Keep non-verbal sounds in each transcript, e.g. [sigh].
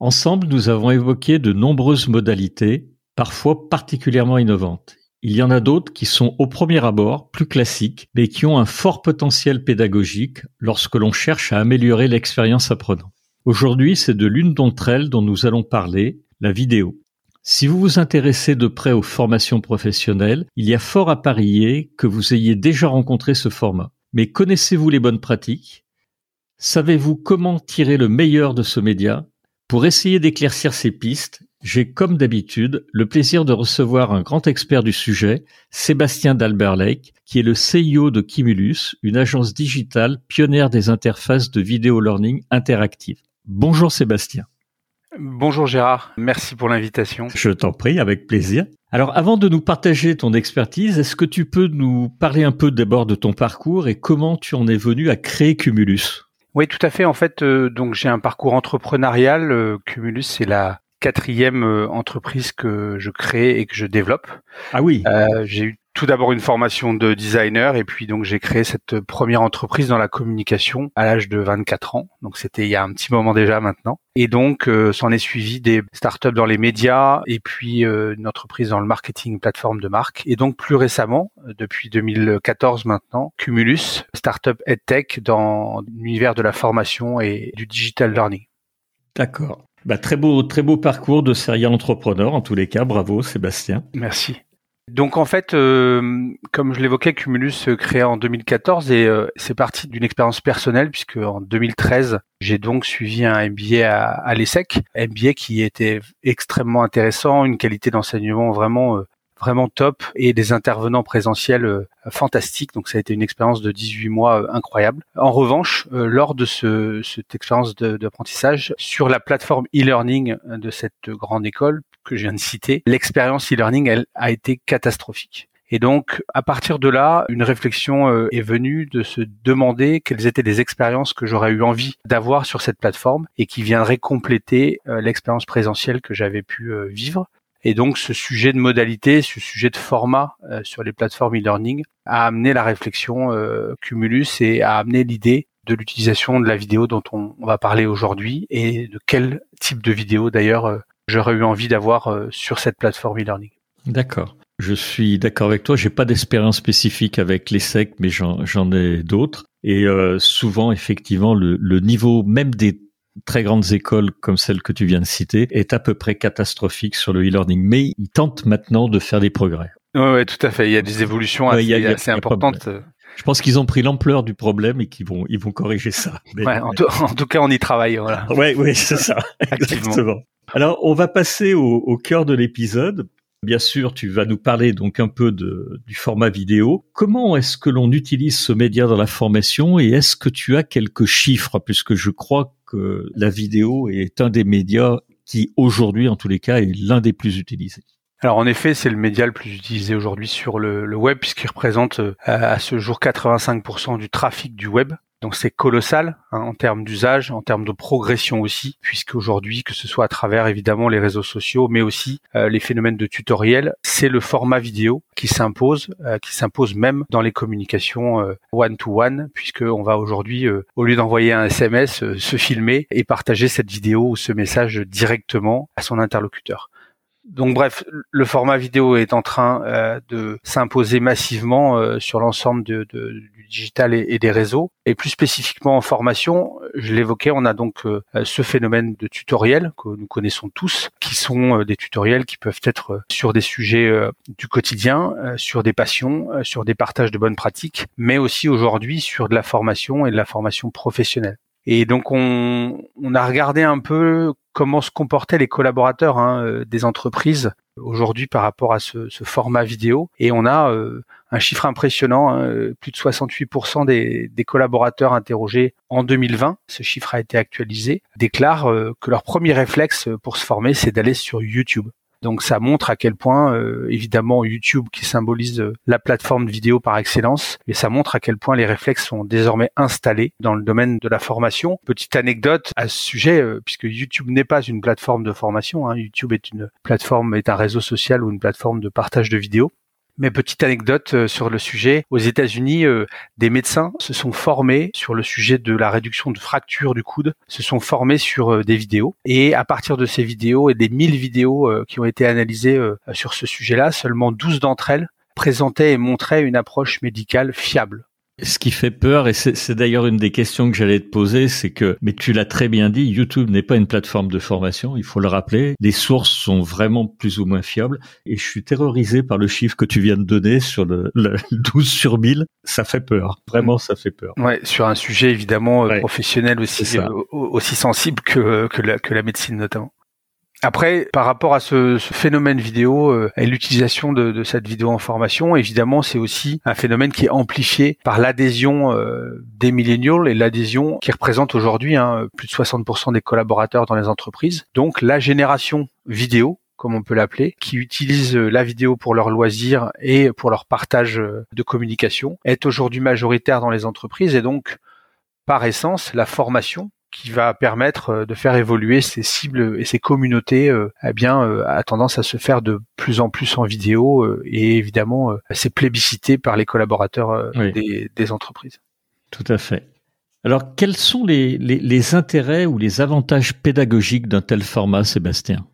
Ensemble, nous avons évoqué de nombreuses modalités, parfois particulièrement innovantes. Il y en a d'autres qui sont au premier abord plus classiques, mais qui ont un fort potentiel pédagogique lorsque l'on cherche à améliorer l'expérience apprenant. Aujourd'hui, c'est de l'une d'entre elles dont nous allons parler, la vidéo. Si vous vous intéressez de près aux formations professionnelles, il y a fort à parier que vous ayez déjà rencontré ce format. Mais connaissez-vous les bonnes pratiques? Savez-vous comment tirer le meilleur de ce média? Pour essayer d'éclaircir ces pistes, j'ai comme d'habitude le plaisir de recevoir un grand expert du sujet, Sébastien d'Albert Lake, qui est le CEO de Kimulus, une agence digitale pionnière des interfaces de vidéo learning interactive. Bonjour Sébastien. Bonjour Gérard, merci pour l'invitation. Je t'en prie, avec plaisir. Alors avant de nous partager ton expertise, est-ce que tu peux nous parler un peu d'abord de ton parcours et comment tu en es venu à créer Cumulus? Oui, tout à fait. En fait, euh, donc j'ai un parcours entrepreneurial. Euh, Cumulus, c'est la quatrième euh, entreprise que je crée et que je développe. Ah oui. j'ai eu tout d'abord une formation de designer et puis donc j'ai créé cette première entreprise dans la communication à l'âge de 24 ans. Donc c'était il y a un petit moment déjà maintenant. Et donc euh, s'en est suivi des startups dans les médias et puis euh, une entreprise dans le marketing plateforme de marque. Et donc plus récemment, euh, depuis 2014 maintenant, Cumulus, startup EdTech dans l'univers de la formation et du digital learning. D'accord. Bah, très beau, très beau parcours de serial entrepreneur en tous les cas. Bravo, Sébastien. Merci. Donc en fait, euh, comme je l'évoquais, Cumulus créé en 2014 et euh, c'est parti d'une expérience personnelle puisque en 2013, j'ai donc suivi un MBA à, à l'ESSEC, MBA qui était extrêmement intéressant, une qualité d'enseignement vraiment euh, vraiment top et des intervenants présentiels fantastiques. Donc ça a été une expérience de 18 mois incroyable. En revanche, lors de ce, cette expérience d'apprentissage sur la plateforme e-learning de cette grande école que je viens de citer, l'expérience e-learning elle a été catastrophique. Et donc, à partir de là, une réflexion est venue de se demander quelles étaient les expériences que j'aurais eu envie d'avoir sur cette plateforme et qui viendraient compléter l'expérience présentielle que j'avais pu vivre. Et donc ce sujet de modalité, ce sujet de format euh, sur les plateformes e-learning a amené la réflexion euh, Cumulus et a amené l'idée de l'utilisation de la vidéo dont on, va parler aujourd'hui et de quel type de vidéo d'ailleurs euh, j'aurais eu envie d'avoir sur cette plateforme e-learning. D'accord. Je suis d'accord avec toi. J'ai pas d'expérience spécifique avec les SEC, mais j'en ai d'autres. Et souvent, effectivement, le, le niveau même des très grandes écoles comme celle que tu viens de citer est à peu près catastrophique sur le e-learning. Mais ils tentent maintenant de faire des progrès. Oui, ouais, tout à fait. Il y a des évolutions assez, importantes. Je pense qu'ils ont pris l'ampleur du problème et qu'ils vont, ils vont corriger ça. ouais, en, tout, cas, on y travaille. Voilà. [laughs] Ouais, oui, c'est ça. [laughs] Exactement. Alors, on va passer au, au cœur de l'épisode. Bien sûr, tu vas nous parler donc un peu de, du format vidéo. Comment est-ce que l'on utilise ce média dans la formation et est-ce que tu as quelques chiffres? Puisque je crois que la vidéo est un des médias qui aujourd'hui, en tous les cas, est l'un des plus utilisés. Alors en effet, c'est le média le plus utilisé aujourd'hui sur le, le web puisqu'il représente euh, à ce jour 85% du trafic du web. Donc c'est colossal hein, en termes d'usage, en termes de progression aussi, puisqu'aujourd'hui, que ce soit à travers évidemment les réseaux sociaux, mais aussi euh, les phénomènes de tutoriel, c'est le format vidéo qui s'impose, euh, qui s'impose même dans les communications one-to-one, puisqu'on va aujourd'hui, au lieu d'envoyer un SMS, se filmer et partager cette vidéo ou ce message directement à son interlocuteur donc bref, le format vidéo est en train euh, de s'imposer massivement euh, sur l'ensemble de, du digital et, des réseaux. Et plus spécifiquement en formation, je l'évoquais, on a donc euh, ce phénomène de tutoriel que nous connaissons tous, qui sont des tutoriels qui peuvent être sur des sujets du quotidien, sur des passions, sur des partages de bonnes pratiques, mais aussi aujourd'hui sur de la formation et de la formation professionnelle. Et donc on, on a regardé un peu comment se comportaient les collaborateurs hein, euh, des entreprises aujourd'hui par rapport à ce, format vidéo. Et on a euh, un chiffre impressionnant, hein, euh, plus de 68% des, collaborateurs interrogés en 2020, ce chiffre a été actualisé, déclarent que leur premier réflexe pour se former, c'est d'aller sur YouTube. Donc ça montre à quel point, euh, évidemment, YouTube qui symbolise euh, la plateforme vidéo par excellence, et ça montre à quel point les réflexes sont désormais installés dans le domaine de la formation. Petite anecdote à ce sujet, euh, puisque YouTube n'est pas une plateforme de formation, hein, YouTube est une plateforme, est un réseau social ou une plateforme de partage de vidéos. Mais petite anecdote euh, sur le sujet, aux États-Unis, euh, des médecins se sont formés sur le sujet de la réduction de fractures du coude, se sont formés sur euh, des vidéos. Et à partir de ces vidéos et des 1000 vidéos qui ont été analysées sur ce sujet-là, seulement 12 d'entre elles présentaient et montraient une approche médicale fiable. Ce qui fait peur, et c'est d'ailleurs une des questions que j'allais te poser, c'est que, mais tu l'as très bien dit, YouTube n'est pas une plateforme de formation, il faut le rappeler. Les sources sont vraiment plus ou moins fiables, et je suis terrorisé par le chiffre que tu viens de donner sur le, 12 [laughs] sur 1000. Ça fait peur, vraiment ça fait peur. Ouais, sur un sujet évidemment euh, professionnel aussi, euh, aussi sensible que, que, la, que la médecine notamment. Après, par rapport à ce, phénomène vidéo euh, et l'utilisation de, cette vidéo en formation, évidemment, c'est aussi un phénomène qui est amplifié par l'adhésion euh, des millennials et l'adhésion qui représente aujourd'hui hein, plus de 60% des collaborateurs dans les entreprises. Donc, la génération vidéo comme on peut l'appeler, qui utilise la vidéo pour leur loisir et pour leur partage de communication, est aujourd'hui majoritaire dans les entreprises et donc, par essence, la formation qui va permettre euh, de faire évoluer ces cibles et ces communautés euh, eh bien euh, a tendance à se faire de plus en plus en vidéo et évidemment c'est plébiscité par les collaborateurs des, des, entreprises. Tout à fait. Alors quels sont les, les, les intérêts ou les avantages pédagogiques d'un tel format, Sébastien?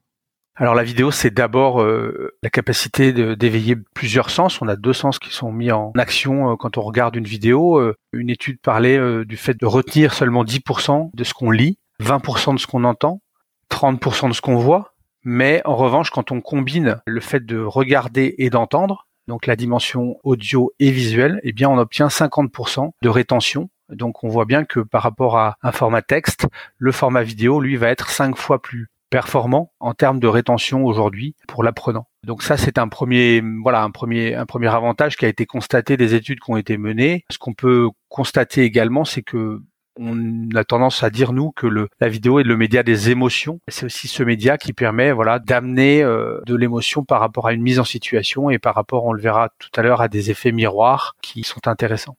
Alors la vidéo, c'est d'abord la capacité d'éveiller plusieurs sens. On a deux sens qui sont mis en action quand on regarde une vidéo. une étude parlait du fait de retenir seulement 10% de ce qu'on lit, 20% de ce qu'on entend, 30% de ce qu'on voit. Mais en revanche, quand on combine le fait de regarder et d'entendre, donc la dimension audio et visuelle, eh bien on obtient 50% de rétention donc on voit bien que par rapport à un format texte, le format vidéo, lui, va être cinq fois plus performant en termes de rétention aujourd'hui pour l'apprenant. Donc ça c'est un premier voilà un premier un premier avantage qui a été constaté des études qui ont été menées. Ce qu'on peut constater également c'est que on a tendance à dire nous que la vidéo est le média des émotions. C'est aussi ce média qui permet voilà d'amener euh, de l'émotion par rapport à une mise en situation et par rapport, on le verra tout à l'heure, à des effets miroirs qui sont intéressants.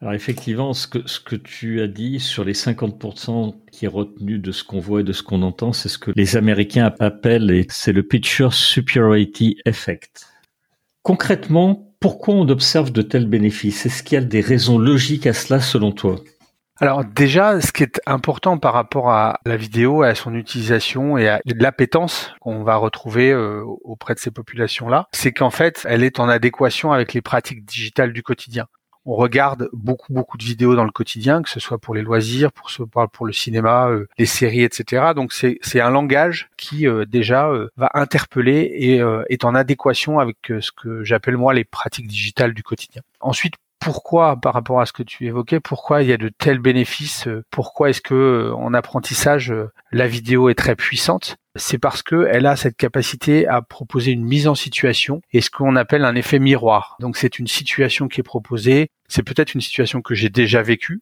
Alors effectivement, ce que, ce que tu as dit sur les 50% qui est retenu de ce qu'on voit et de ce qu'on entend, c'est ce que les Américains appellent, c'est le Picture Superiority Effect. Concrètement, pourquoi on observe de tels bénéfices? Est-ce qu'il y a des raisons logiques à cela selon toi? Alors déjà, ce qui est important par rapport à la vidéo, à son utilisation et à l'appétence qu'on va retrouver euh, auprès de ces populations-là, c'est qu'en fait, elle est en adéquation avec les pratiques digitales du quotidien on regarde beaucoup beaucoup de vidéos dans le quotidien, que ce soit pour les loisirs, pour ce pour le cinéma, euh, les séries, etc. Donc c'est c'est un langage qui euh, déjà euh, va interpeller et est en adéquation avec ce que j'appelle moi les pratiques digitales du quotidien. Ensuite, pourquoi, par rapport à ce que tu évoquais, pourquoi il y a de tels bénéfices Pourquoi est-ce que en apprentissage la vidéo est très puissante? C'est parce que elle a cette capacité à proposer une mise en situation et ce qu'on appelle un effet miroir. Donc c'est une situation qui est proposée, c'est peut-être une situation que j'ai déjà vécue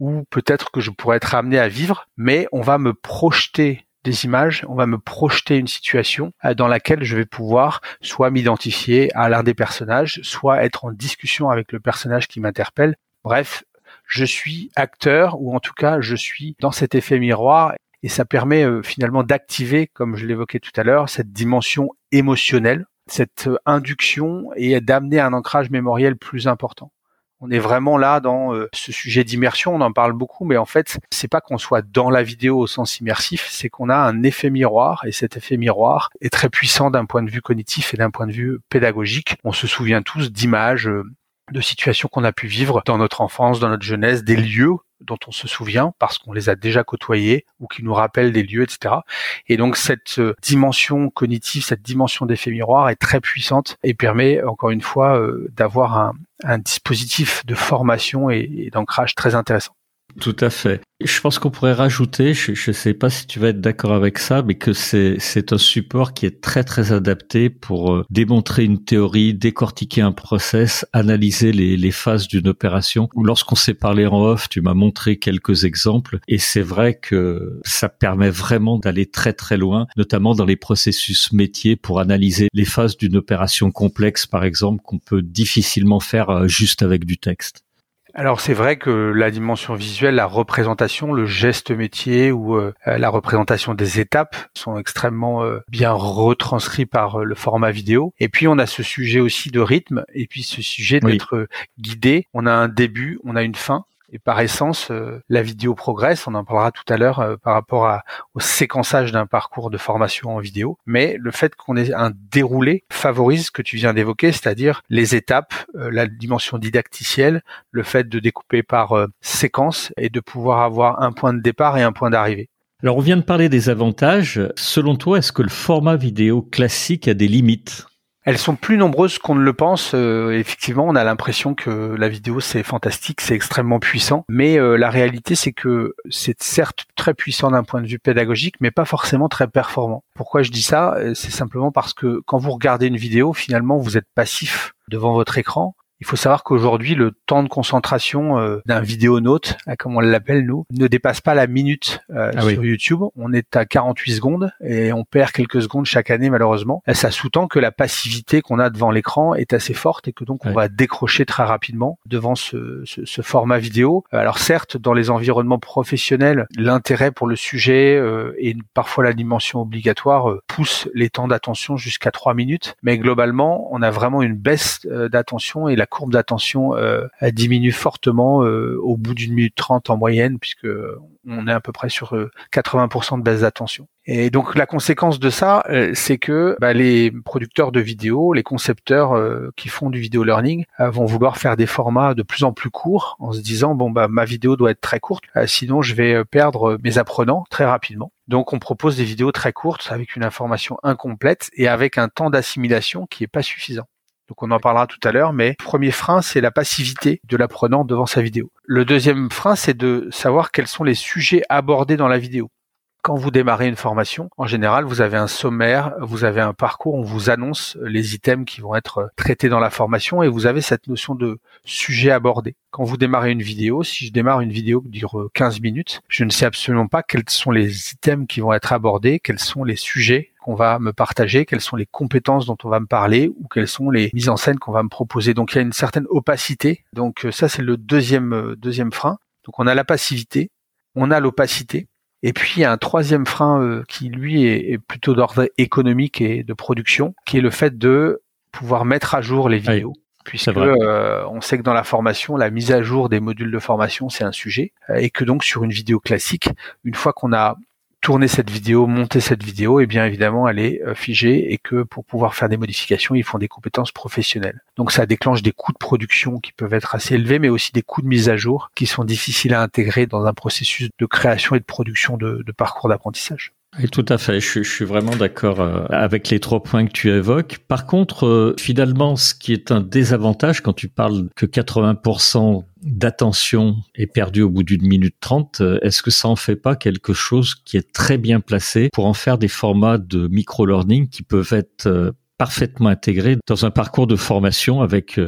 ou peut-être que je pourrais être amené à vivre, mais on va me projeter des images, on va me projeter une situation dans laquelle je vais pouvoir soit m'identifier à l'un des personnages, soit être en discussion avec le personnage qui m'interpelle. Bref, je suis acteur ou en tout cas je suis dans cet effet miroir et ça permet euh, finalement d'activer, comme je l'évoquais tout à l'heure, cette dimension émotionnelle, cette euh, induction et d'amener un ancrage mémoriel plus important. On est vraiment là dans euh, ce sujet d'immersion, on en parle beaucoup, mais en fait, c'est pas qu'on soit dans la vidéo au sens immersif, c'est qu'on a un effet miroir, et cet effet miroir est très puissant d'un point de vue cognitif et d'un point de vue pédagogique. On se souvient tous d'images, de situations qu'on a pu vivre dans notre enfance, dans notre jeunesse, des lieux dont on se souvient parce qu'on les a déjà côtoyés ou qui nous rappellent des lieux, etc. Et donc cette euh, dimension cognitive, cette dimension d'effet miroir est très puissante et permet encore une fois euh, d'avoir un, dispositif de formation et, d'ancrage très intéressant. Tout à fait. Je pense qu'on pourrait rajouter, je ne sais pas si tu vas être d'accord avec ça, mais que c'est un support qui est très très adapté pour euh, démontrer une théorie, décortiquer un process, analyser les, les phases d'une opération. Lorsqu'on s'est parlé en off, tu m'as montré quelques exemples et c'est vrai que ça permet vraiment d'aller très très loin, notamment dans les processus métiers pour analyser les phases d'une opération complexe, par exemple, qu'on peut difficilement faire euh, juste avec du texte. Alors c'est vrai que la dimension visuelle, la représentation, le geste métier ou euh, la représentation des étapes sont extrêmement euh, bien retranscrits par euh, le format vidéo. Et puis on a ce sujet aussi de rythme et puis ce sujet d'être guidé. On a un début, on a une fin. Et par essence, euh, la vidéo progresse. On en parlera tout à l'heure euh, par rapport au séquençage d'un parcours de formation en vidéo. Mais le fait qu'on ait un déroulé favorise ce que tu viens d'évoquer, c'est-à-dire les étapes, euh, la dimension didacticielle, le fait de découper par séquence et de pouvoir avoir un point de départ et un point d'arrivée. Alors on vient de parler des avantages. Selon toi, est-ce que le format vidéo classique a des limites? Elles sont plus nombreuses qu'on ne le pense. Euh, effectivement, on a l'impression que la vidéo c'est fantastique, c'est extrêmement puissant, mais euh, la réalité c'est que c'est certes très puissant d'un point de vue pédagogique, mais pas forcément très performant. Pourquoi je dis ça? Euh, C'est simplement parce que quand vous regardez une vidéo, finalement vous êtes passif devant votre écran il faut savoir qu'aujourd'hui, le temps de concentration euh, d'un vidéonaute, euh, comme on l'appelle nous, ne dépasse pas la minute euh, ah sur YouTube. On est à 48 secondes et on perd quelques secondes chaque année malheureusement. Ça sous-tend que la passivité qu'on a devant l'écran est assez forte et que donc on va décrocher très rapidement devant ce, ce, ce, format vidéo. Alors certes, dans les environnements professionnels, l'intérêt pour le sujet et parfois la dimension obligatoire pousse les temps d'attention jusqu'à 3 minutes, mais globalement, on a vraiment une baisse d'attention et la courbe d'attention euh, diminue fortement euh, au bout d'une minute trente en moyenne, puisque on est à peu près sur 80% euh, de baisse d'attention. Et donc la conséquence de ça, c'est que bah, les producteurs de vidéos, les concepteurs qui font du vidéo learning, vont vouloir faire des formats de plus en plus courts, en se disant bon bah ma vidéo doit être très courte, sinon je vais perdre mes apprenants très rapidement. Donc on propose des vidéos très courtes avec une information incomplète et avec un temps d'assimilation qui est pas suffisant. Donc on en parlera tout à l'heure, mais le premier frein, c'est la passivité de l'apprenant devant sa vidéo. Le deuxième frein, c'est de savoir quels sont les sujets abordés dans la vidéo. Quand vous démarrez une formation, en général, vous avez un sommaire, vous avez un parcours, on vous annonce les items qui vont être traités dans la formation et vous avez cette notion de sujet abordé. Quand vous démarrez une vidéo, si je démarre une vidéo qui dure 15 minutes, je ne sais absolument pas quels sont les items qui vont être abordés, quels sont les sujets qu'on va me partager, quelles sont les compétences dont on va me parler ou quelles sont les mises en scène qu'on va me proposer. Donc il y a une certaine opacité. Donc euh, ça c'est le deuxième euh, deuxième frein. Donc on a la passivité, on a l'opacité et puis il y a un troisième frein euh, qui lui est, plutôt d'ordre économique et de production, qui est le fait de pouvoir mettre à jour les vidéos. puisque euh, on sait que dans la formation, la mise à jour des modules de formation, c'est un sujet, euh, et que donc sur une vidéo classique, une fois qu'on a tourner cette vidéo, monter cette vidéo, et bien évidemment elle est euh, figée et que pour pouvoir faire des modifications, ils font des compétences professionnelles. Donc ça déclenche des coûts de production qui peuvent être assez élevés, mais aussi des coûts de mise à jour qui sont difficiles à intégrer dans un processus de création et de production de, parcours d'apprentissage. Et tout à fait, je, suis vraiment d'accord euh, avec les trois points que tu évoques. Par contre, euh, finalement, ce qui est un désavantage quand tu parles que 80% d'attention est perdu au bout d'une minute trente, euh, est-ce que ça en fait pas quelque chose qui est très bien placé pour en faire des formats de micro-learning qui peuvent être parfaitement intégrés dans un parcours de formation avec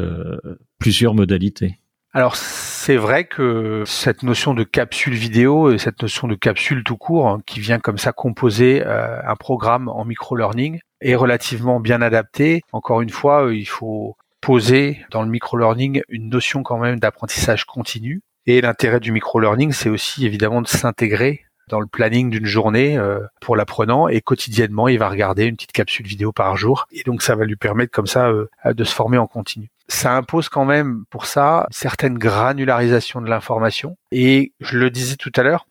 plusieurs modalités? Alors c'est vrai que cette notion de capsule vidéo et cette notion de capsule tout court hein, qui vient comme ça composer un programme en micro-learning est relativement bien adapté. Encore une fois, il faut poser dans le micro-learning une notion quand même d'apprentissage continu. Et l'intérêt du micro-learning, c'est aussi évidemment de s'intégrer dans le planning d'une journée euh, pour l'apprenant et quotidiennement il va regarder une petite capsule vidéo par jour et donc ça va lui permettre comme ça euh, de se former en continu. Ça impose quand même pour ça une certaine granularisation de l'information. Et je le disais tout à l'heure,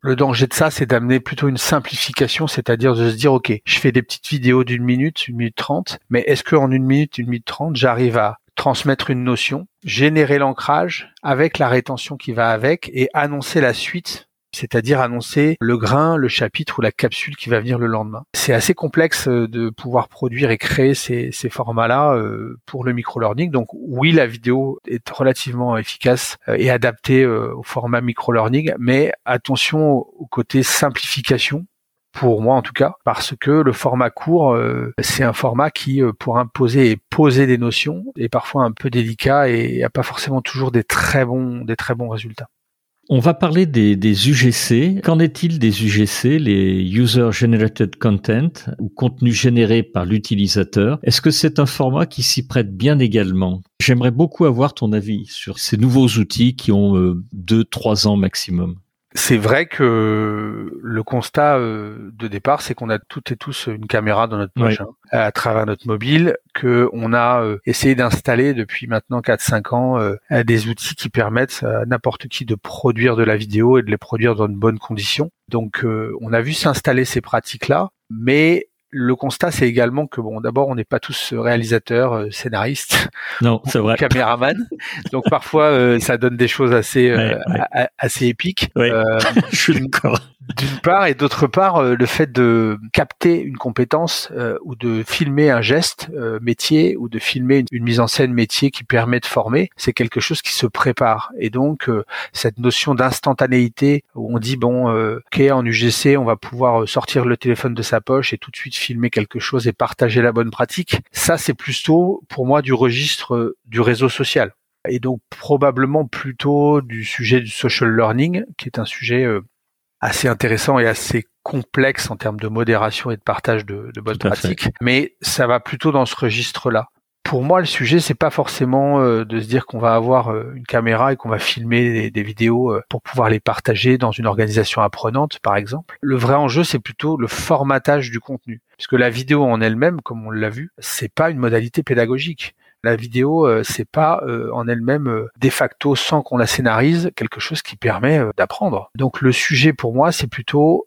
le danger de ça, c'est d'amener plutôt une simplification, c'est-à-dire de se dire, OK, je fais des petites vidéos d'une minute, une minute trente, mais est-ce qu'en une minute, une minute trente, j'arrive à transmettre une notion, générer l'ancrage avec la rétention qui va avec et annoncer la suite c'est-à-dire annoncer le grain, le chapitre ou la capsule qui va venir le lendemain. C'est assez complexe euh, de pouvoir produire et créer ces, formats-là euh, pour le microlearning. Donc oui, la vidéo est relativement efficace euh, et adaptée au format microlearning, mais attention au côté simplification pour moi en tout cas, parce que le format court, c'est un format qui, pour imposer et poser des notions, est parfois un peu délicat et a pas forcément toujours des très bons, des très bons résultats. On va parler des, UGC. Qu'en est-il des UGC, les User Generated Content, ou contenu généré par l'utilisateur? Est-ce que c'est un format qui s'y prête bien également? J'aimerais beaucoup avoir ton avis sur ces nouveaux outils qui ont euh, deux, trois ans maximum c'est vrai que le constat euh, de départ, c'est qu'on a toutes et tous une caméra dans notre poche hein, à travers notre mobile, que on a euh, essayé d'installer depuis maintenant 4-5 ans euh, des outils qui permettent à n'importe qui de produire de la vidéo et de les produire dans de bonnes conditions. Donc, on a vu s'installer ces pratiques-là, mais le constat, c'est également que bon, d'abord, on n'est pas tous réalisateurs, euh, scénaristes, [laughs] non, c'est vrai, caméraman. Donc parfois, euh, ça donne des choses assez euh, assez épiques. [laughs] Je suis d'accord. d'une part et d'autre part euh, le fait de capter une compétence euh, ou de filmer un geste euh, métier ou de filmer une, mise en scène métier qui permet de former c'est quelque chose qui se prépare. Et donc cette notion d'instantanéité où on dit bon ok en UGC on va pouvoir sortir le téléphone de sa poche et tout de suite filmer quelque chose et partager la bonne pratique ça c'est plutôt pour moi du registre du réseau social. Et donc probablement plutôt du sujet du social learning qui est un sujet assez intéressant et assez complexe en termes de modération et de partage de, de bonnes pratiques, mais ça va plutôt dans ce registre-là. Pour moi, le sujet, c'est pas forcément euh, de se dire qu'on va avoir euh, une caméra et qu'on va filmer des, vidéos euh, pour pouvoir les partager dans une organisation apprenante, par exemple. Le vrai enjeu, c'est plutôt le formatage du contenu, puisque la vidéo en elle-même, comme on l'a vu, c'est pas une modalité pédagogique la vidéo, c'est pas en elle-même de facto sans qu'on la scénarise quelque chose qui permet d'apprendre. Donc le sujet pour moi, c'est plutôt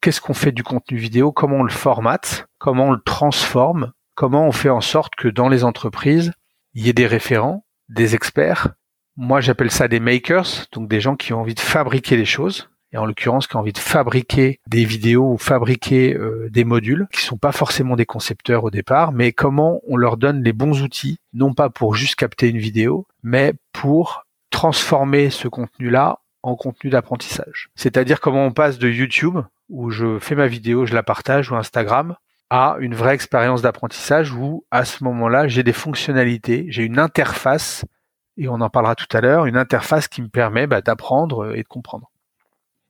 qu'est-ce qu'on fait du contenu vidéo, comment on le formate, comment on le transforme, comment on fait en sorte que dans les entreprises, il y ait des référents, des experts. Moi, j'appelle ça des makers, donc des gens qui ont envie de fabriquer les choses, et en l'occurrence qui ont envie de fabriquer des vidéos ou fabriquer euh, des modules qui sont pas forcément des concepteurs au départ, mais comment on leur donne les bons outils, non pas pour juste capter une vidéo, mais pour transformer ce contenu-là en contenu d'apprentissage. C'est-à-dire comment on passe de YouTube, où je fais ma vidéo, je la partage, ou Instagram, à une vraie expérience d'apprentissage où à ce moment-là, j'ai des fonctionnalités, j'ai une interface, et on en parlera tout à l'heure, une interface qui me permet bah, d'apprendre et de comprendre.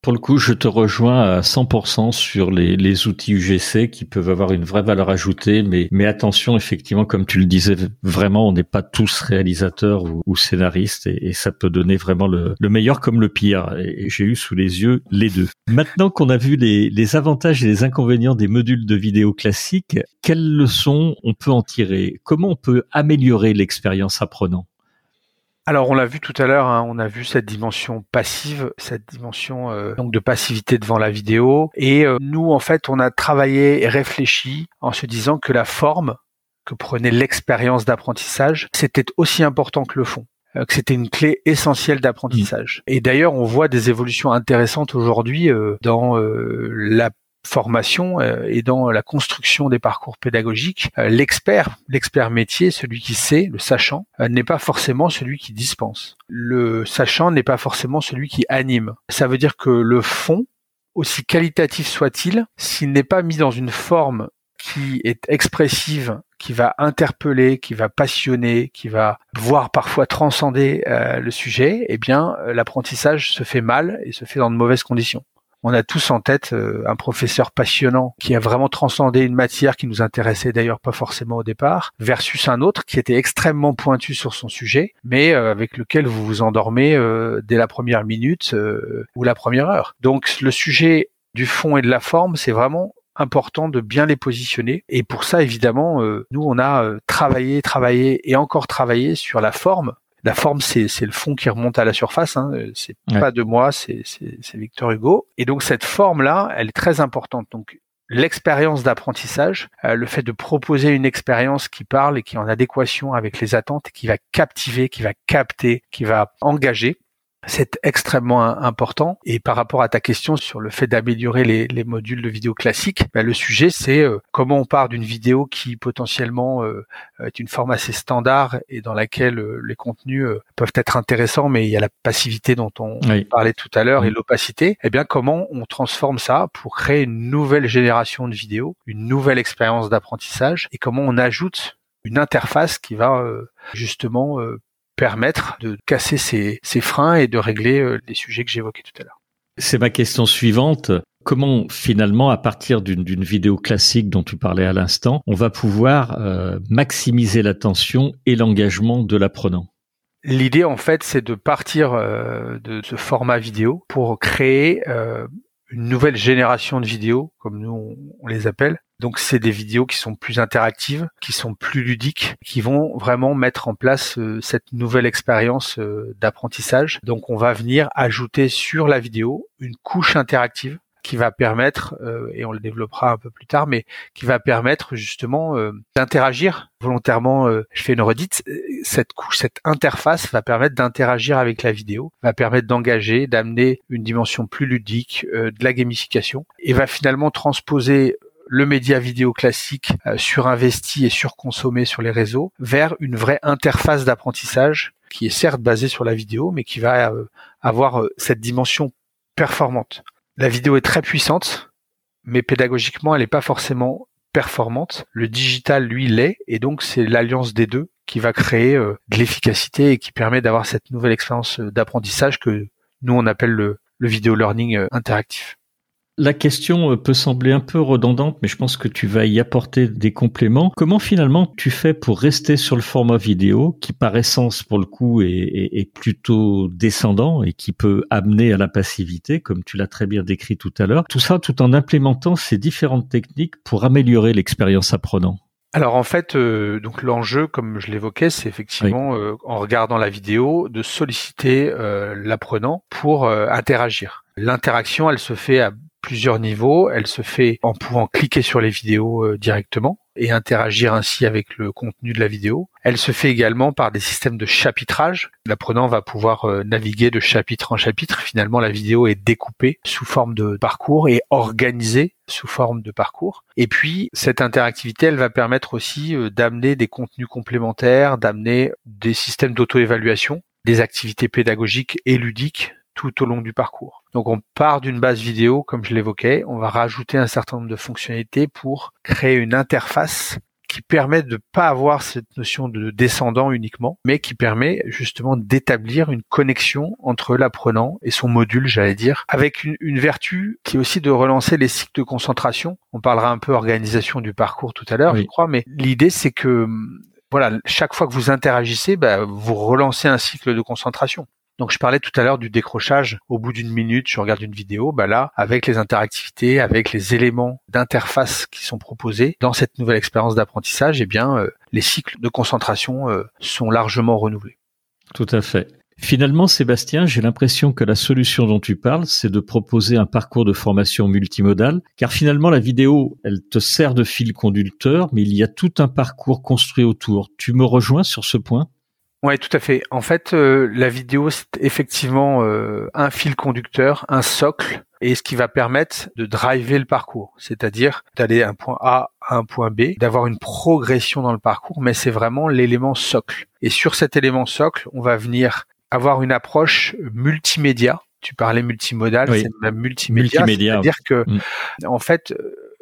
Pour le coup, je te rejoins à 100% sur les, outils UGC qui peuvent avoir une vraie valeur ajoutée, mais, attention, effectivement, comme tu le disais, vraiment, on n'est pas tous réalisateurs ou, scénaristes et, ça peut donner vraiment le, le meilleur comme le pire. J'ai eu sous les yeux les deux. Maintenant qu'on a vu les, les avantages et les inconvénients des modules de vidéo classiques, quelles leçons on peut en tirer? Comment on peut améliorer l'expérience apprenant? Alors on l'a vu tout à l'heure, hein, on a vu cette dimension passive, cette dimension euh, donc de passivité devant la vidéo. Et euh, nous en fait on a travaillé et réfléchi en se disant que la forme que prenait l'expérience d'apprentissage, c'était aussi important que le fond euh, que c'était une clé essentielle d'apprentissage. Mmh. Et d'ailleurs, on voit des évolutions intéressantes aujourd'hui dans la formation euh, et dans la construction des parcours pédagogiques, euh, l'expert, l'expert métier, celui qui sait, le sachant, euh, n'est pas forcément celui qui dispense. Le sachant n'est pas forcément celui qui anime. Ça veut dire que le fond, aussi qualitatif soit-il, s'il n'est pas mis dans une forme qui est expressive, qui va interpeller, qui va passionner, qui va voir parfois transcender le sujet, eh bien l'apprentissage se fait mal et se fait dans de mauvaises conditions. On a tous en tête euh, un professeur passionnant qui a vraiment transcendé une matière qui nous intéressait d'ailleurs pas forcément au départ, versus un autre qui était extrêmement pointu sur son sujet, mais euh, avec lequel vous vous endormez euh, dès la première minute ou la première heure. Donc le sujet du fond et de la forme, c'est vraiment important de bien les positionner. Et pour ça, évidemment, nous, on a travaillé, travaillé et encore travaillé sur la forme la forme, c'est, le fond qui remonte à la surface. Hein. C'est pas de moi, c'est, Victor Hugo. Et donc cette forme-là, elle est très importante. Donc l'expérience d'apprentissage, euh, le fait de proposer une expérience qui parle et qui est en adéquation avec les attentes, qui va captiver, qui va capter, qui va engager. C'est extrêmement important. Et par rapport à ta question sur le fait d'améliorer les, modules de vidéo classiques, ben, le sujet c'est euh, comment on part d'une vidéo qui potentiellement euh, est une forme assez standard et dans laquelle euh, les contenus peuvent être intéressants, mais il y a la passivité dont on parlait tout à l'heure et l'opacité. Eh bien, comment on transforme ça pour créer une nouvelle génération de vidéos, une nouvelle expérience d'apprentissage et comment on ajoute une interface qui va justement permettre de casser ces, freins et de régler euh, les sujets que j'évoquais tout à l'heure. C'est ma question suivante. Comment finalement, à partir d'une vidéo classique dont tu parlais à l'instant, on va pouvoir euh, maximiser l'attention et l'engagement de l'apprenant? L'idée, en fait, c'est de partir euh, de ce format vidéo pour créer une nouvelle génération de vidéos, comme nous on les appelle. Donc c'est des vidéos qui sont plus interactives, qui sont plus ludiques, qui vont vraiment mettre en place euh, cette nouvelle expérience euh, d'apprentissage. Donc on va venir ajouter sur la vidéo une couche interactive qui va permettre, euh, et on le développera un peu plus tard, mais qui va permettre justement euh, d'interagir volontairement. Euh, je fais une redite. Cette couche, cette interface va permettre d'interagir avec la vidéo, va permettre d'engager, d'amener une dimension plus ludique, de la gamification, et va finalement transposer le média vidéo classique surinvesti et surconsommé sur les réseaux vers une vraie interface d'apprentissage qui est certes basée sur la vidéo, mais qui va avoir cette dimension performante. La vidéo est très puissante, mais pédagogiquement, elle n'est pas forcément performante. Le digital, lui, l'est, et donc c'est l'alliance des deux qui va créer euh, de l'efficacité et qui permet d'avoir cette nouvelle expérience euh, d'apprentissage que nous, on appelle le, le vidéo learning euh, interactif. La question euh, peut sembler un peu redondante, mais je pense que tu vas y apporter des compléments. Comment finalement tu fais pour rester sur le format vidéo, qui par essence pour le coup est, plutôt descendant et qui peut amener à la passivité, comme tu l'as très bien décrit tout à l'heure. Tout ça tout en implémentant ces différentes techniques pour améliorer l'expérience apprenant. Alors en fait, euh, donc l'enjeu, comme je l'évoquais, c'est effectivement euh, en regardant la vidéo de solliciter l'apprenant pour interagir. L'interaction, elle se fait à plusieurs niveaux. Elle se fait en pouvant cliquer sur les vidéos euh, directement et interagir ainsi avec le contenu de la vidéo. Elle se fait également par des systèmes de chapitrage. L'apprenant va pouvoir euh, naviguer de chapitre en chapitre. Finalement, la vidéo est découpée sous forme de parcours et organisée sous forme de parcours. Et puis, cette interactivité, elle va permettre aussi euh, d'amener des contenus complémentaires, d'amener des systèmes d'auto-évaluation, des activités pédagogiques et ludiques tout au long du parcours. Donc on part d'une base vidéo, comme je l'évoquais, on va rajouter un certain nombre de fonctionnalités pour créer une interface qui permet de pas avoir cette notion de descendant uniquement, mais qui permet justement d'établir une connexion entre l'apprenant et son module, j'allais dire, avec une, vertu qui est aussi de relancer les cycles de concentration. On parlera un peu organisation du parcours tout à l'heure, je crois, mais l'idée c'est que voilà, chaque fois que vous interagissez, bah, vous relancez un cycle de concentration. Donc je parlais tout à l'heure du décrochage au bout d'une minute, je regarde une vidéo, bah là, avec les interactivités, avec les éléments d'interface qui sont proposés dans cette nouvelle expérience d'apprentissage, eh bien euh, les cycles de concentration euh, sont largement renouvelés. Tout à fait. Finalement, Sébastien, j'ai l'impression que la solution dont tu parles, c'est de proposer un parcours de formation multimodal, car finalement, la vidéo, elle te sert de fil conducteur, mais il y a tout un parcours construit autour. Tu me rejoins sur ce point? Ouais, tout à fait. En fait, euh, la vidéo, c'est effectivement euh, un fil conducteur, un socle, et ce qui va permettre de driver le parcours, c'est-à-dire d'aller d'un point A à un point B, d'avoir une progression dans le parcours, mais c'est vraiment l'élément socle. Et sur cet élément socle, on va venir avoir une approche multimédia. Tu parlais multimodal, c'est même multimédia, multimédia c'est-à-dire que, mm. en fait,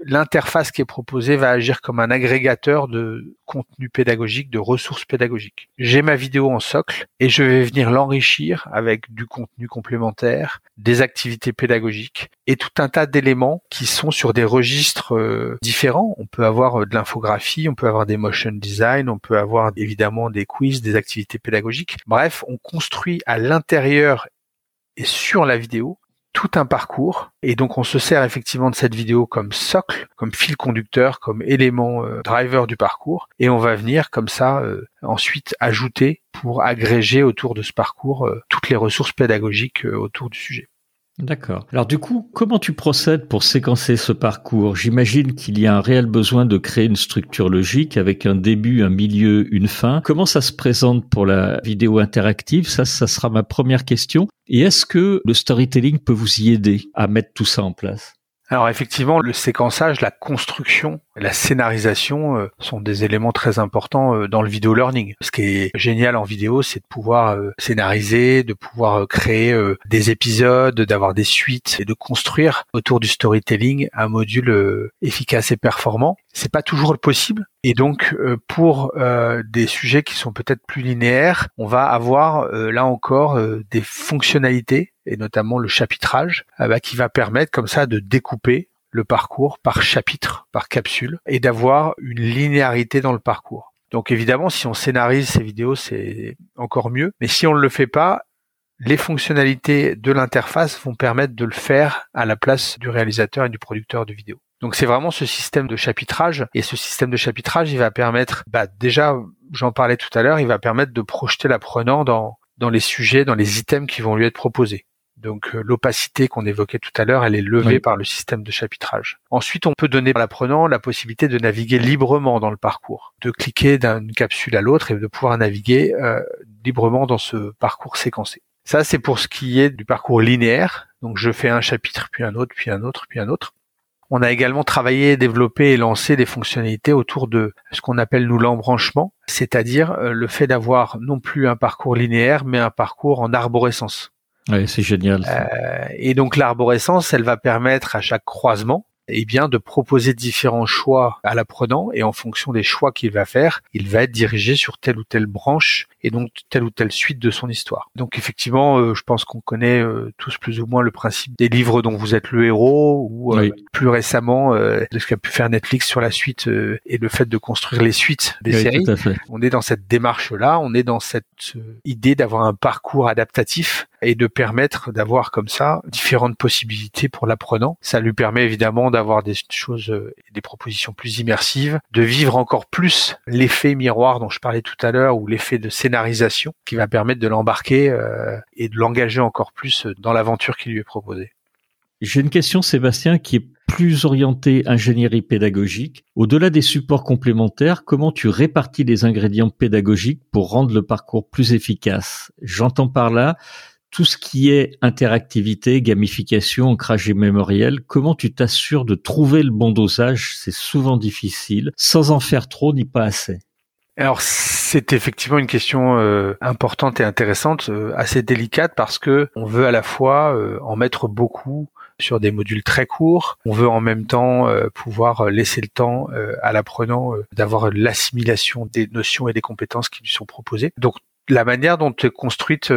l'interface qui est proposée va agir comme un agrégateur de contenu pédagogique, de ressources pédagogiques. J'ai ma vidéo en socle et je vais venir l'enrichir avec du contenu complémentaire, des activités pédagogiques et tout un tas d'éléments qui sont sur des registres euh, différents. On peut avoir euh, de l'infographie, on peut avoir des motion design, on peut avoir évidemment des quiz, des activités pédagogiques. Bref, on construit à l'intérieur et sur la vidéo tout un parcours et donc on se sert effectivement de cette vidéo comme socle, comme fil conducteur, comme élément euh, driver du parcours et on va venir comme ça euh, ensuite ajouter pour agréger autour de ce parcours euh, toutes les ressources pédagogiques autour du sujet. D'accord. Alors du coup, comment tu procèdes pour séquencer ce parcours? J'imagine qu'il y a un réel besoin de créer une structure logique avec un début, un milieu, une fin. Comment ça se présente pour la vidéo interactive? Ça, ça sera ma première question. Et est-ce que le storytelling peut vous y aider à mettre tout ça en place? Alors effectivement, le séquençage, la construction, la scénarisation euh, sont des éléments très importants euh, dans le vidéo learning. Ce qui est génial en vidéo, c'est de pouvoir euh, scénariser, de pouvoir créer des épisodes, d'avoir des suites et de construire autour du storytelling un module efficace et performant. C'est pas toujours possible. Et donc, pour des sujets qui sont peut-être plus linéaires, on va avoir là encore des fonctionnalités et notamment le chapitrage, bah, qui va permettre comme ça de découper le parcours par chapitre, par capsule, et d'avoir une linéarité dans le parcours. Donc évidemment, si on scénarise ces vidéos, c'est encore mieux. Mais si on ne le fait pas, les fonctionnalités de l'interface vont permettre de le faire à la place du réalisateur et du producteur de vidéo. Donc c'est vraiment ce système de chapitrage et ce système de chapitrage, il va permettre, bah déjà, j'en parlais tout à l'heure, il va permettre de projeter l'apprenant dans dans les sujets, dans les items qui vont lui être proposés. Donc euh, l'opacité qu'on évoquait tout à l'heure, elle est levée par le système de chapitrage. Ensuite, on peut donner à l'apprenant la possibilité de naviguer librement dans le parcours, de cliquer d'une capsule à l'autre et de pouvoir naviguer euh, librement dans ce parcours séquencé. Ça, c'est pour ce qui est du parcours linéaire. Donc je fais un chapitre, puis un autre, puis un autre, puis un autre. On a également travaillé, développé et lancé des fonctionnalités autour de ce qu'on appelle nous l'embranchement, c'est-à-dire euh, le fait d'avoir non plus un parcours linéaire, mais un parcours en arborescence. Euh, et donc l'arborescence, elle va permettre à chaque croisement eh bien, de proposer différents choix à l'apprenant et en fonction des choix qu'il va faire, il va être dirigé sur telle ou telle branche et donc telle ou telle suite de son histoire. Donc effectivement, euh, je pense qu'on connaît euh, tous plus ou moins le principe des livres dont vous êtes le héros ou euh, plus récemment de ce qu'a pu faire Netflix sur la suite et le fait de construire les suites des séries. On est dans cette démarche-là, on est dans cette idée d'avoir un parcours adaptatif et de permettre d'avoir comme ça différentes possibilités pour l'apprenant. Ça lui permet évidemment d'avoir des choses, des propositions plus immersives, de vivre encore plus l'effet miroir dont je parlais tout à l'heure ou l'effet de scénarisation qui va permettre de l'embarquer euh, et de l'engager encore plus dans l'aventure qui lui est proposée. J'ai une question, Sébastien, qui est plus orientée ingénierie pédagogique. Au-delà des supports complémentaires, comment tu répartis les ingrédients pédagogiques pour rendre le parcours plus efficace? J'entends par là tout ce qui est interactivité, gamification, ancrage mémoriel, comment tu t'assures de trouver le bon dosage? C'est souvent difficile, sans en faire trop ni pas assez. Alors c'est effectivement une question euh, importante et intéressante, euh, assez délicate parce que on veut à la fois euh, en mettre beaucoup sur des modules très courts. On veut en même temps pouvoir laisser le temps à l'apprenant d'avoir l'assimilation des notions et des compétences qui lui sont proposées. Donc la manière dont est construite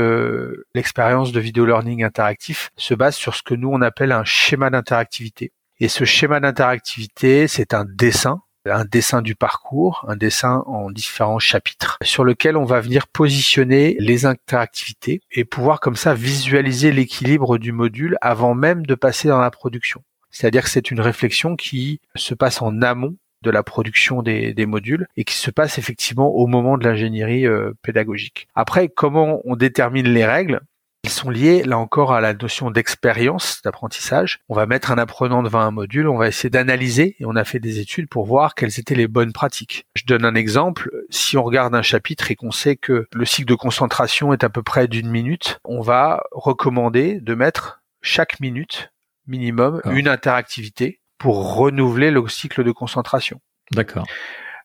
l'expérience de vidéo learning interactif se base sur ce que nous on appelle un schéma d'interactivité. Et ce schéma d'interactivité, c'est un dessin un dessin du parcours, un dessin en différents chapitres, sur lequel on va venir positionner les interactivités et pouvoir comme ça visualiser l'équilibre du module avant même de passer dans la production. C'est-à-dire que c'est une réflexion qui se passe en amont de la production des, modules et qui se passe effectivement au moment de l'ingénierie euh, pédagogique. Après, comment on détermine les règles? Ils sont liés, là encore, à la notion d'expérience d'apprentissage. On va mettre un apprenant devant un module, on va essayer d'analyser, et on a fait des études pour voir quelles étaient les bonnes pratiques. Je donne un exemple. Si on regarde un chapitre et qu'on sait que le cycle de concentration est à peu près d'une minute, on va recommander de mettre chaque minute minimum ah. une interactivité pour renouveler le cycle de concentration. D'accord.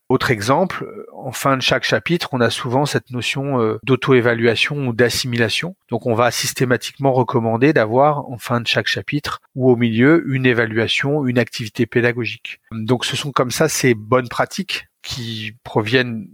Autre exemple, en fin de chaque chapitre, on a souvent cette notion euh, d'auto-évaluation ou d'assimilation. Donc on va systématiquement recommander d'avoir en fin de chaque chapitre ou au milieu une évaluation, une activité pédagogique. Donc ce sont comme ça ces bonnes pratiques qui proviennent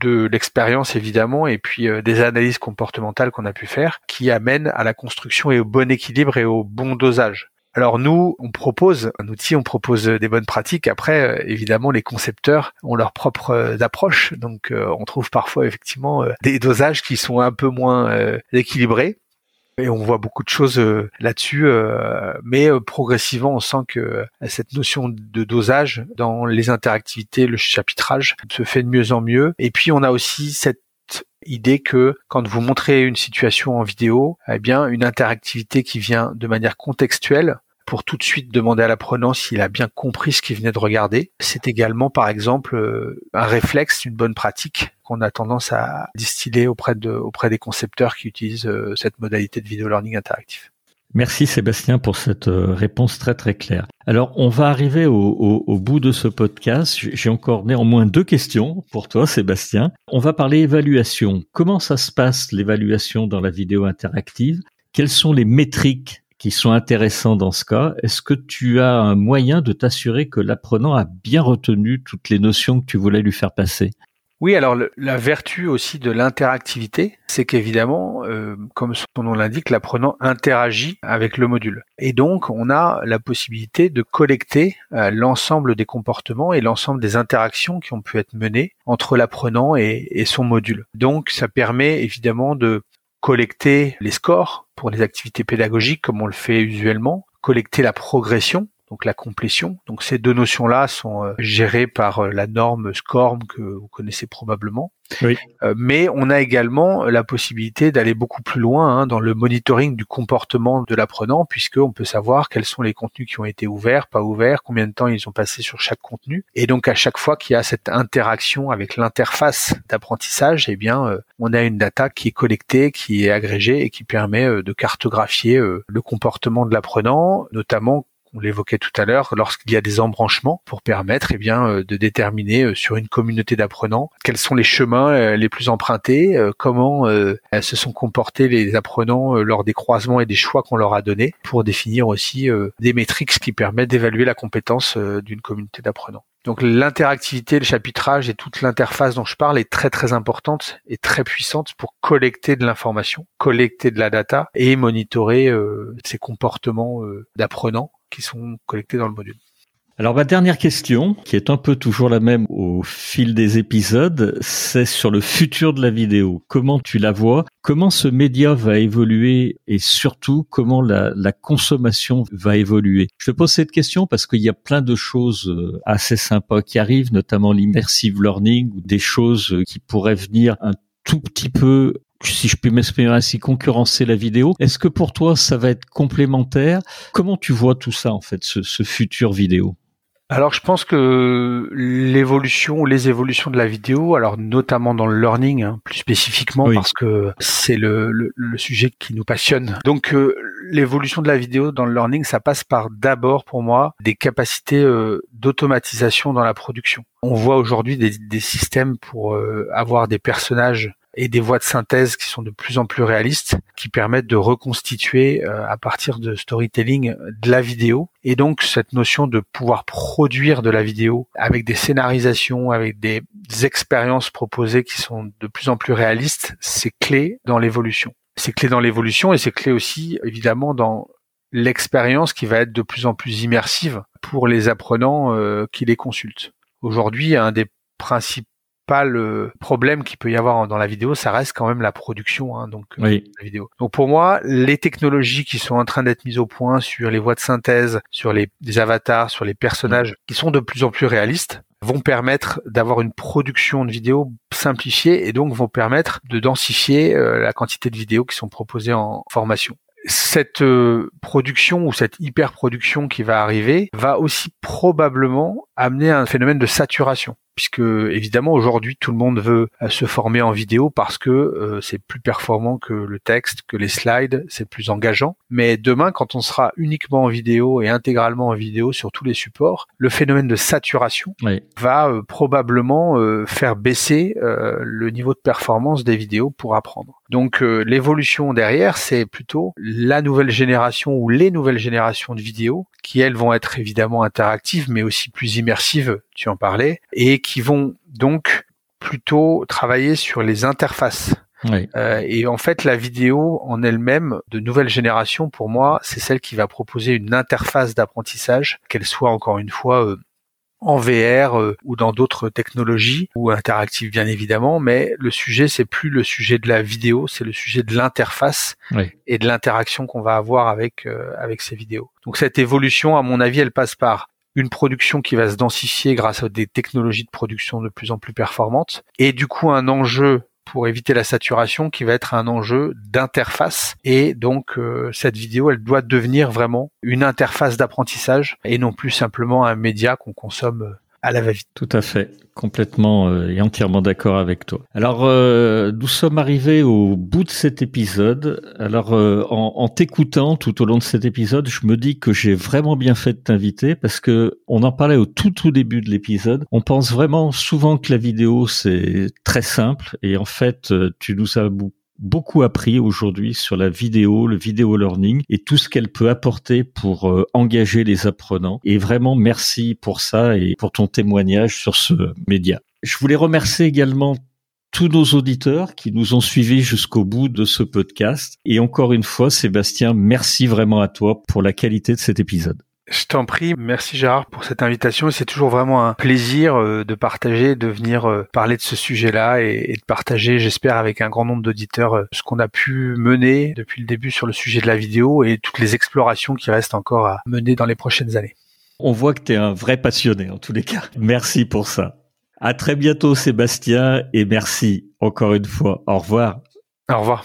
de l'expérience évidemment et puis euh, des analyses comportementales qu'on a pu faire qui amènent à la construction et au bon équilibre et au bon dosage. Alors nous, on propose un outil, on propose des bonnes pratiques. Après, euh, évidemment, les concepteurs ont leurs propres euh, approches. Donc, euh, on trouve parfois effectivement des dosages qui sont un peu moins équilibrés. Et on voit beaucoup de choses là-dessus, mais progressivement, on sent que cette notion de dosage dans les interactivités, le chapitrage, se fait de mieux en mieux. Et puis, on a aussi cette Idée que quand vous montrez une situation en vidéo, eh bien une interactivité qui vient de manière contextuelle pour tout de suite demander à l'apprenant s'il a bien compris ce qu'il venait de regarder. C'est également, par exemple, euh, un réflexe, une bonne pratique qu'on a tendance à distiller auprès, de, auprès des concepteurs qui utilisent euh, cette modalité de vidéo learning interactif. Merci Sébastien pour cette euh, réponse très très claire. Alors on va arriver au, bout de ce podcast. J'ai encore néanmoins deux questions pour toi Sébastien. On va parler évaluation. Comment ça se passe l'évaluation dans la vidéo interactive? Quelles sont les métriques qui sont intéressants dans ce cas? Est-ce que tu as un moyen de t'assurer que l'apprenant a bien retenu toutes les notions que tu voulais lui faire passer? Oui, alors la vertu aussi de l'interactivité, c'est qu'évidemment, euh, comme son nom l'indique, l'apprenant interagit avec le module. Et donc, on a la possibilité de collecter euh, l'ensemble des comportements et l'ensemble des interactions qui ont pu être menées entre l'apprenant et, et son module. Donc, ça permet évidemment de collecter les scores pour les activités pédagogiques comme on le fait usuellement, collecter la progression donc la complétion. Donc ces deux notions-là sont euh, gérées par euh, la norme SCORM que vous connaissez probablement. Oui. Euh, mais on a également la possibilité d'aller beaucoup plus loin hein, dans le monitoring du comportement de l'apprenant, puisqu'on peut savoir quels sont les contenus qui ont été ouverts, pas ouverts, combien de temps ils ont passé sur chaque contenu. Et donc à chaque fois qu'il y a cette interaction avec l'interface d'apprentissage, eh bien on a une data qui est collectée, qui est agrégée et qui permet de cartographier le comportement de l'apprenant, notamment on l'évoquait tout à l'heure, lorsqu'il y a des embranchements pour permettre eh bien euh, de déterminer euh, sur une communauté d'apprenants quels sont les chemins euh, les plus empruntés, comment se sont comportés les apprenants lors des croisements et des choix qu'on leur a donnés pour définir aussi des métriques qui permettent d'évaluer la compétence d'une communauté d'apprenants. Donc l'interactivité, le chapitrage et toute l'interface dont je parle est très très importante et très puissante pour collecter de l'information, collecter de la data et monitorer ces comportements d'apprenants qui sont collectés dans le module. Alors ma dernière question, qui est un peu toujours la même au fil des épisodes, c'est sur le futur de la vidéo. Comment tu la vois? Comment ce média va évoluer? Et surtout comment la, la consommation va évoluer? Je te pose cette question parce qu'il y a plein de choses euh, assez sympas qui arrivent, notamment l'immersive learning ou des choses qui pourraient venir un tout petit peu si je puis m'exprimer ainsi, concurrencer la vidéo. Est-ce que pour toi, ça va être complémentaire? Comment tu vois tout ça, en fait, ce, ce futur vidéo? Alors je pense que l'évolution ou les évolutions de la vidéo, alors notamment dans le learning, hein, plus spécifiquement parce que c'est le, le, le, sujet qui nous passionne. Donc euh, l'évolution de la vidéo dans le learning, ça passe par d'abord pour moi des capacités euh, d'automatisation dans la production. On voit aujourd'hui des, des, systèmes pour euh, avoir des personnages et des voies de synthèse qui sont de plus en plus réalistes, qui permettent de reconstituer euh, à partir de storytelling de la vidéo. Et donc cette notion de pouvoir produire de la vidéo avec des scénarisations, avec des, expériences proposées qui sont de plus en plus réalistes, c'est clé dans l'évolution. C'est clé dans l'évolution et c'est clé aussi évidemment dans l'expérience qui va être de plus en plus immersive pour les apprenants euh, qui les consultent. Aujourd'hui, un des principes pas le problème qu'il peut y avoir dans la vidéo, ça reste quand même la production, hein, donc euh, la vidéo. Donc pour moi, les technologies qui sont en train d'être mises au point sur les voies de synthèse, sur les, avatars, sur les personnages, qui sont de plus en plus réalistes, vont permettre d'avoir une production de vidéos simplifiée et donc vont permettre de densifier euh, la quantité de vidéos qui sont proposées en formation. Cette euh, production ou cette hyper production qui va arriver va aussi probablement amener un phénomène de saturation puisque évidemment aujourd'hui tout le monde veut euh, se former en vidéo parce que euh, c'est plus performant que le texte, que les slides, c'est plus engageant. Mais demain, quand on sera uniquement en vidéo et intégralement en vidéo sur tous les supports, le phénomène de saturation va euh, probablement faire baisser le niveau de performance des vidéos pour apprendre. Donc l'évolution derrière, c'est plutôt la nouvelle génération ou les nouvelles générations de vidéos qui elles vont être évidemment interactives mais aussi plus immersives, tu en parlais, et qui vont donc plutôt travailler sur les interfaces. Euh, et en fait, la vidéo en elle-même, de nouvelle génération, pour moi, c'est celle qui va proposer une interface d'apprentissage, qu'elle soit encore une fois euh, en VR euh, ou dans d'autres technologies ou interactives bien évidemment, mais le sujet c'est plus le sujet de la vidéo, c'est le sujet de l'interface et de l'interaction qu'on va avoir avec avec ces vidéos. Donc cette évolution, à mon avis, elle passe par une production qui va se densifier grâce à des technologies de production de plus en plus performantes, et du coup un enjeu pour éviter la saturation qui va être un enjeu d'interface. Et donc euh, cette vidéo, elle doit devenir vraiment une interface d'apprentissage et non plus simplement un média qu'on consomme à la. Tout à fait, complètement euh, et entièrement d'accord avec toi. Alors, euh, nous sommes arrivés au bout de cet épisode. Alors, euh, en, en t'écoutant tout au long de cet épisode, je me dis que j'ai vraiment bien fait de t'inviter parce que on en parlait au tout tout début de l'épisode. On pense vraiment souvent que la vidéo c'est très simple et en fait, tu nous as beaucoup appris aujourd'hui sur la vidéo, le vidéo learning et tout ce qu'elle peut apporter pour euh, engager les apprenants. Et vraiment, merci pour ça et pour ton témoignage sur ce média. Je voulais remercier également tous nos auditeurs qui nous ont suivis jusqu'au bout de ce podcast. Et encore une fois, Sébastien, merci vraiment à toi pour la qualité de cet épisode. Je t'en prie, merci Gérard pour cette invitation. C'est toujours vraiment un plaisir euh, de partager, de venir euh, parler de ce sujet-là et de partager, j'espère, avec un grand nombre d'auditeurs euh, ce qu'on a pu mener depuis le début sur le sujet de la vidéo et toutes les explorations qui restent encore à mener dans les prochaines années. On voit que tu es un vrai passionné en tous les cas. Merci pour ça. À très bientôt Sébastien et merci encore une fois. Au revoir. Au revoir.